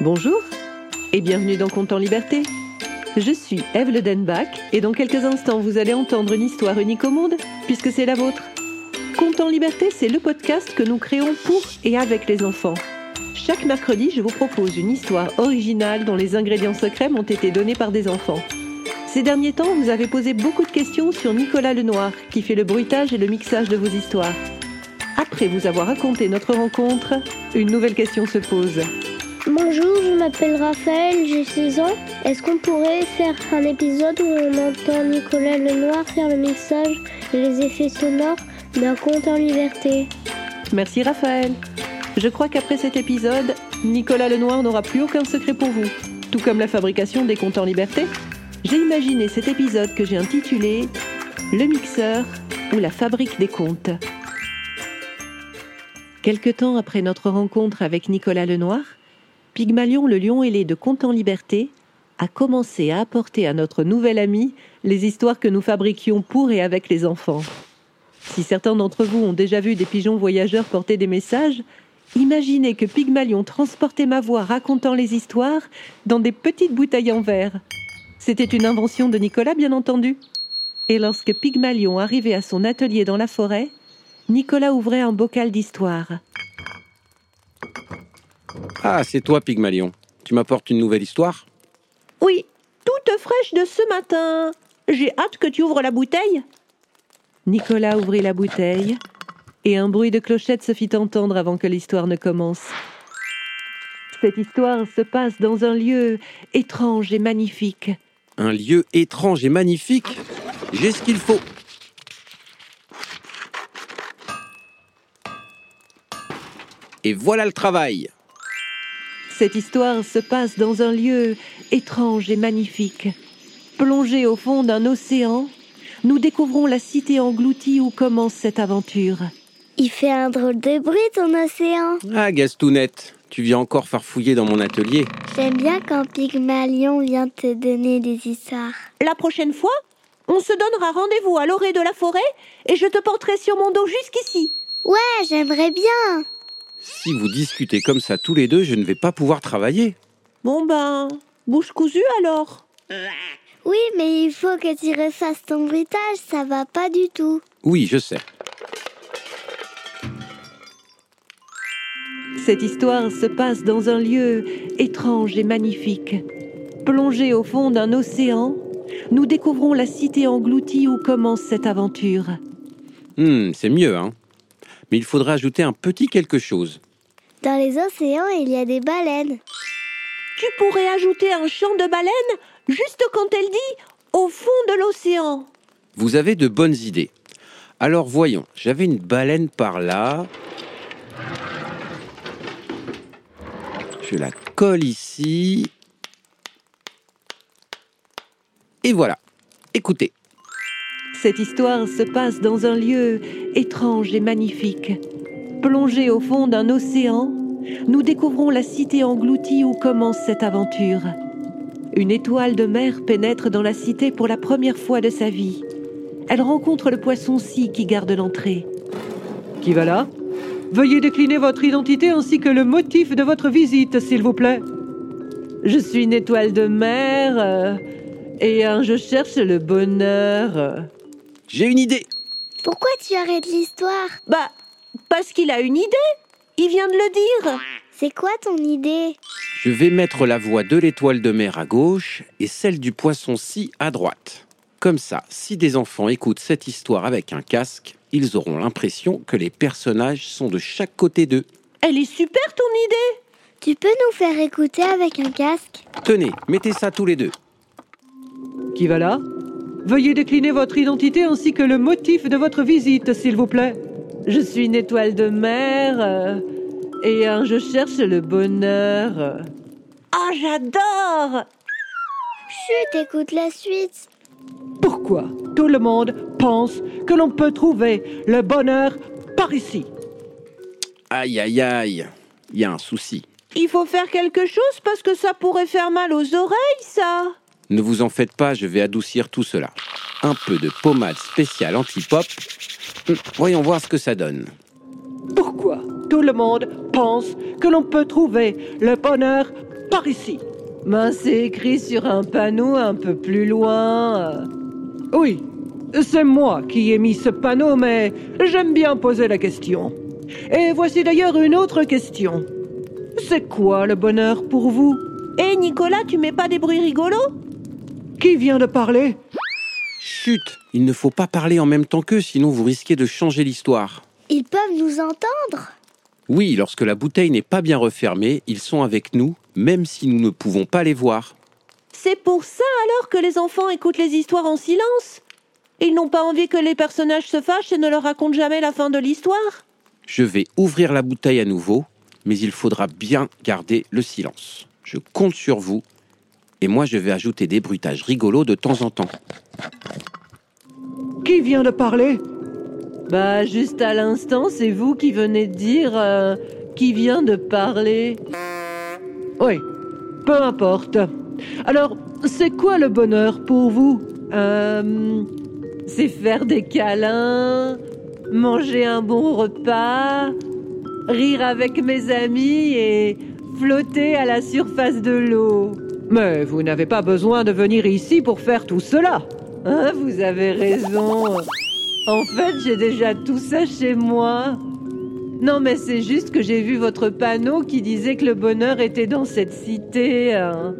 Bonjour et bienvenue dans Compte en Liberté. Je suis Eve Le Denbach et dans quelques instants vous allez entendre une histoire unique au monde puisque c'est la vôtre. Compte en Liberté, c'est le podcast que nous créons pour et avec les enfants. Chaque mercredi, je vous propose une histoire originale dont les ingrédients secrets m'ont été donnés par des enfants. Ces derniers temps, vous avez posé beaucoup de questions sur Nicolas Lenoir, qui fait le bruitage et le mixage de vos histoires. Après vous avoir raconté notre rencontre, une nouvelle question se pose. Bonjour, je m'appelle Raphaël, j'ai 16 ans. Est-ce qu'on pourrait faire un épisode où on entend Nicolas Lenoir faire le mixage et les effets sonores d'un conte en liberté? Merci Raphaël. Je crois qu'après cet épisode, Nicolas Lenoir n'aura plus aucun secret pour vous, tout comme la fabrication des contes en liberté. J'ai imaginé cet épisode que j'ai intitulé Le mixeur ou la fabrique des contes. Quelque temps après notre rencontre avec Nicolas Lenoir, Pygmalion le lion ailé de Conte en Liberté a commencé à apporter à notre nouvel ami les histoires que nous fabriquions pour et avec les enfants. Si certains d'entre vous ont déjà vu des pigeons voyageurs porter des messages, imaginez que Pygmalion transportait ma voix racontant les histoires dans des petites bouteilles en verre. C'était une invention de Nicolas, bien entendu. Et lorsque Pygmalion arrivait à son atelier dans la forêt, Nicolas ouvrait un bocal d'histoire. Ah, c'est toi, Pygmalion. Tu m'apportes une nouvelle histoire? Oui, toute fraîche de ce matin. J'ai hâte que tu ouvres la bouteille. Nicolas ouvrit la bouteille et un bruit de clochette se fit entendre avant que l'histoire ne commence. Cette histoire se passe dans un lieu étrange et magnifique. Un lieu étrange et magnifique? J'ai ce qu'il faut. Et voilà le travail. Cette histoire se passe dans un lieu étrange et magnifique. Plongé au fond d'un océan, nous découvrons la cité engloutie où commence cette aventure. Il fait un drôle de bruit ton océan. Ah, Gastounette, tu viens encore farfouiller dans mon atelier. J'aime bien quand Pygmalion vient te donner des histoires. La prochaine fois, on se donnera rendez-vous à l'orée de la forêt et je te porterai sur mon dos jusqu'ici. Ouais, j'aimerais bien. Si vous discutez comme ça tous les deux, je ne vais pas pouvoir travailler. Bon ben, bouche cousue alors. Oui, mais il faut que tu refasses ton bruitage, ça va pas du tout. Oui, je sais. Cette histoire se passe dans un lieu étrange et magnifique. Plongé au fond d'un océan, nous découvrons la cité engloutie où commence cette aventure. Hmm, c'est mieux, hein Mais il faudra ajouter un petit quelque chose. Dans les océans, il y a des baleines. Tu pourrais ajouter un chant de baleine juste quand elle dit au fond de l'océan. Vous avez de bonnes idées. Alors voyons, j'avais une baleine par là. Je la colle ici. Et voilà. Écoutez. Cette histoire se passe dans un lieu étrange et magnifique. Plongé au fond d'un océan, nous découvrons la cité engloutie où commence cette aventure. Une étoile de mer pénètre dans la cité pour la première fois de sa vie. Elle rencontre le poisson-ci qui garde l'entrée. Qui va là? Veuillez décliner votre identité ainsi que le motif de votre visite, s'il vous plaît. Je suis une étoile de mer euh, et euh, je cherche le bonheur. J'ai une idée. Pourquoi tu arrêtes l'histoire Bah, parce qu'il a une idée. Il vient de le dire. C'est quoi ton idée Je vais mettre la voix de l'étoile de mer à gauche et celle du poisson-ci à droite. Comme ça, si des enfants écoutent cette histoire avec un casque, ils auront l'impression que les personnages sont de chaque côté d'eux. Elle est super ton idée. Tu peux nous faire écouter avec un casque Tenez, mettez ça tous les deux. Qui va là? Veuillez décliner votre identité ainsi que le motif de votre visite, s'il vous plaît. Je suis une étoile de mer euh, et euh, je cherche le bonheur. Ah, j'adore Chut, écoute la suite. Pourquoi tout le monde pense que l'on peut trouver le bonheur par ici? Aïe aïe aïe, il y a un souci. Il faut faire quelque chose parce que ça pourrait faire mal aux oreilles, ça. Ne vous en faites pas, je vais adoucir tout cela. Un peu de pommade spéciale anti-pop. Hum, Voyons voir ce que ça donne. Pourquoi tout le monde pense que l'on peut trouver le bonheur par ici? Ben, c'est écrit sur un panneau un peu plus loin. Oui, c'est moi qui ai mis ce panneau, mais j'aime bien poser la question. Et voici d'ailleurs une autre question. C'est quoi le bonheur pour vous? Hé Nicolas, tu mets pas des bruits rigolos? Qui vient de parler Chut, il ne faut pas parler en même temps qu'eux, sinon vous risquez de changer l'histoire. Ils peuvent nous entendre Oui, lorsque la bouteille n'est pas bien refermée, ils sont avec nous, même si nous ne pouvons pas les voir. C'est pour ça alors que les enfants écoutent les histoires en silence? Ils n'ont pas envie que les personnages se fâchent et ne leur racontent jamais la fin de l'histoire? Je vais ouvrir la bouteille à nouveau, mais il faudra bien garder le silence. Je compte sur vous, et moi je vais ajouter des bruitages rigolos de temps en temps. Qui vient de parler? Bah, juste à l'instant, c'est vous qui venez de dire euh, qui vient de parler. Oui, peu importe. Alors, c'est quoi le bonheur pour vous? Euh, c'est faire des câlins, manger un bon repas, rire avec mes amis et flotter à la surface de l'eau. Mais vous n'avez pas besoin de venir ici pour faire tout cela. Hein, vous avez raison. En fait, j'ai déjà tout ça chez moi. Non, mais c'est juste que j'ai vu votre panneau qui disait que le bonheur était dans cette cité. hein.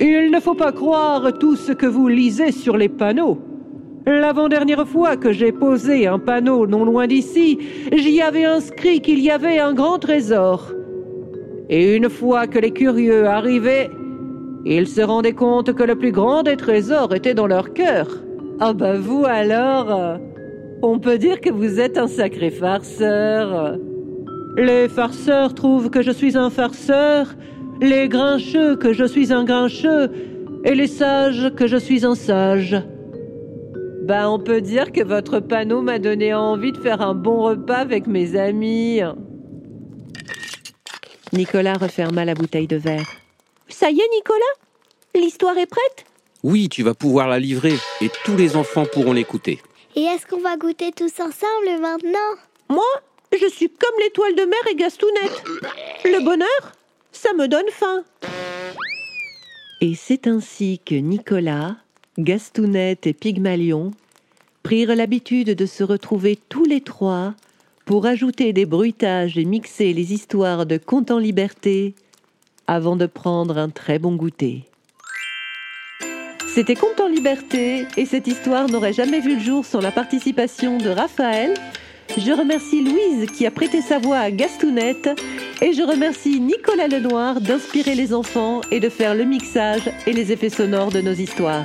Il ne faut pas croire tout ce que vous lisez sur les panneaux. L'avant-dernière fois que j'ai posé un panneau non loin d'ici, j'y avais inscrit qu'il y avait un grand trésor. Et une fois que les curieux arrivaient, ils se rendaient compte que le plus grand des trésors était dans leur cœur. Ah bah vous alors, euh, on peut dire que vous êtes un sacré farceur. Les farceurs trouvent que je suis un farceur, les grincheux que je suis un grincheux, et les sages que je suis un sage. Bah on peut dire que votre panneau m'a donné envie de faire un bon repas avec mes amis. Nicolas referma la bouteille de verre. Ça y est Nicolas? L'histoire est prête? Oui, tu vas pouvoir la livrer, et tous les enfants pourront l'écouter. Et est-ce qu'on va goûter tous ensemble maintenant? Moi, je suis comme l'étoile de mer et Gastounette. Le bonheur, ça me donne faim. Et c'est ainsi que Nicolas, Gastounette et Pygmalion prirent l'habitude de se retrouver tous les trois pour ajouter des bruitages et mixer les histoires de Conte en liberté avant de prendre un très bon goûter. C'était Conte en liberté et cette histoire n'aurait jamais vu le jour sans la participation de Raphaël. Je remercie Louise qui a prêté sa voix à Gastounette et je remercie Nicolas Lenoir d'inspirer les enfants et de faire le mixage et les effets sonores de nos histoires.